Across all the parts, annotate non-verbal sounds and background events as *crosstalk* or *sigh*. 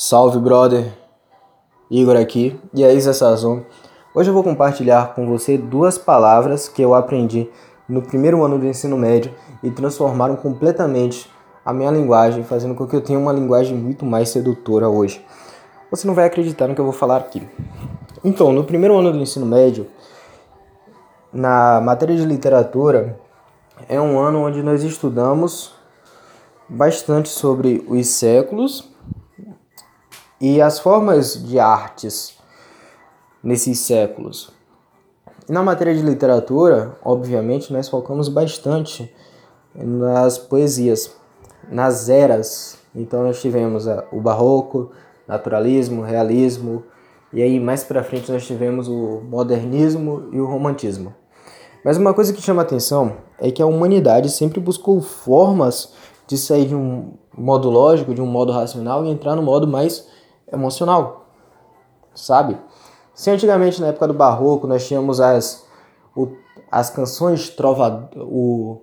Salve, brother! Igor aqui, e é Isa Sazon. Hoje eu vou compartilhar com você duas palavras que eu aprendi no primeiro ano do ensino médio e transformaram completamente a minha linguagem, fazendo com que eu tenha uma linguagem muito mais sedutora hoje. Você não vai acreditar no que eu vou falar aqui. Então, no primeiro ano do ensino médio, na matéria de literatura, é um ano onde nós estudamos bastante sobre os séculos e as formas de artes nesses séculos. Na matéria de literatura, obviamente, nós focamos bastante nas poesias, nas eras. Então nós tivemos o barroco, naturalismo, realismo, e aí mais para frente nós tivemos o modernismo e o romantismo. Mas uma coisa que chama atenção é que a humanidade sempre buscou formas de sair de um modo lógico, de um modo racional e entrar no modo mais emocional, sabe? Se antigamente, na época do Barroco, nós tínhamos as, o, as canções trova, o,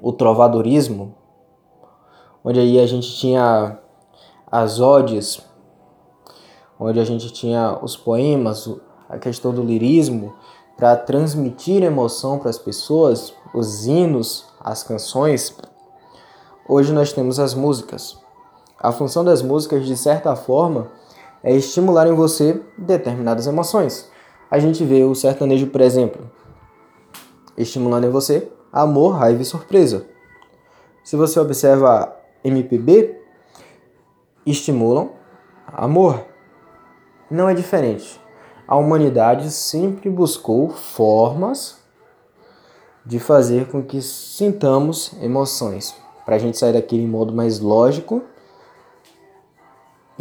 o trovadorismo, onde aí a gente tinha as odes, onde a gente tinha os poemas, a questão do lirismo, para transmitir emoção para as pessoas, os hinos, as canções. Hoje nós temos as músicas. A função das músicas, de certa forma, é estimular em você determinadas emoções. A gente vê o sertanejo, por exemplo, estimulando em você amor, raiva e surpresa. Se você observa MPB, estimulam amor. Não é diferente. A humanidade sempre buscou formas de fazer com que sintamos emoções, para a gente sair daquele modo mais lógico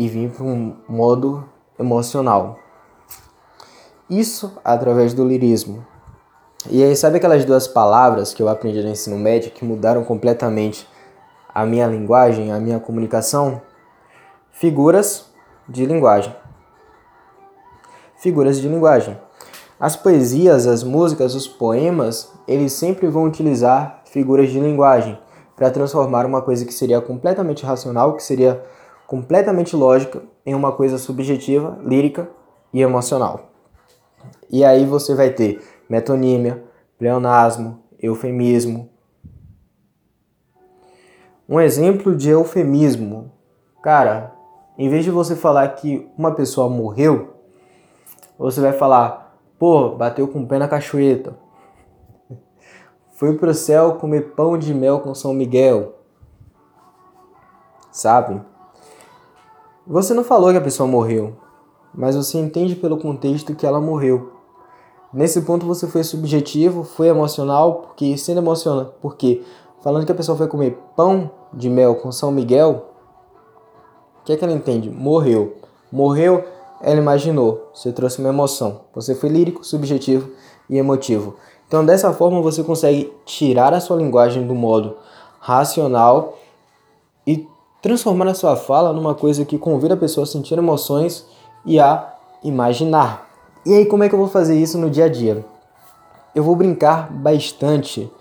e vir para um modo emocional. Isso através do lirismo. E aí, sabe aquelas duas palavras que eu aprendi no ensino médio que mudaram completamente a minha linguagem, a minha comunicação? Figuras de linguagem. Figuras de linguagem. As poesias, as músicas, os poemas, eles sempre vão utilizar figuras de linguagem para transformar uma coisa que seria completamente racional, que seria completamente lógica em uma coisa subjetiva, lírica e emocional. E aí você vai ter metonímia, pleonasmo, eufemismo. Um exemplo de eufemismo, cara, em vez de você falar que uma pessoa morreu, você vai falar, pô, bateu com o pé na cachoeira. *laughs* Foi pro céu comer pão de mel com São Miguel. Sabe? Você não falou que a pessoa morreu, mas você entende pelo contexto que ela morreu. Nesse ponto você foi subjetivo, foi emocional, porque sendo emocionante, porque falando que a pessoa foi comer pão de mel com São Miguel, o que é que ela entende? Morreu. Morreu, ela imaginou, você trouxe uma emoção. Você foi lírico, subjetivo e emotivo. Então, dessa forma, você consegue tirar a sua linguagem do modo racional e transformar a sua fala numa coisa que convida a pessoa a sentir emoções e a imaginar. E aí, como é que eu vou fazer isso no dia a dia? Eu vou brincar bastante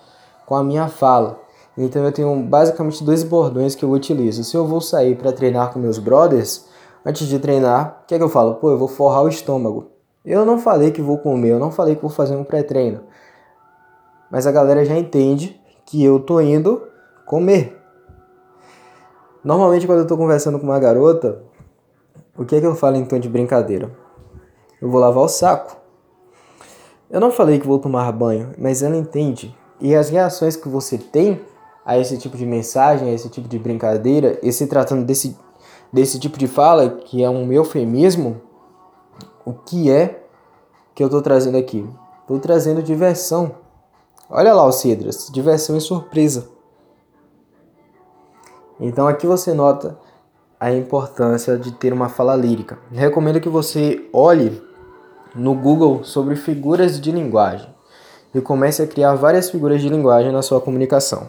com a minha fala. Então eu tenho basicamente dois bordões que eu utilizo. Se eu vou sair para treinar com meus brothers, antes de treinar, o que é que eu falo? Pô, eu vou forrar o estômago. Eu não falei que vou comer, eu não falei que vou fazer um pré-treino. Mas a galera já entende que eu tô indo comer. Normalmente, quando eu tô conversando com uma garota, o que é que eu falo em tom de brincadeira? Eu vou lavar o saco. Eu não falei que vou tomar banho, mas ela entende. E as reações que você tem a esse tipo de mensagem, a esse tipo de brincadeira, e se tratando desse, desse tipo de fala, que é um eufemismo, o que é que eu tô trazendo aqui? Tô trazendo diversão. Olha lá, Cedras, diversão e surpresa. Então aqui você nota a importância de ter uma fala lírica. Recomendo que você olhe no Google sobre figuras de linguagem e comece a criar várias figuras de linguagem na sua comunicação.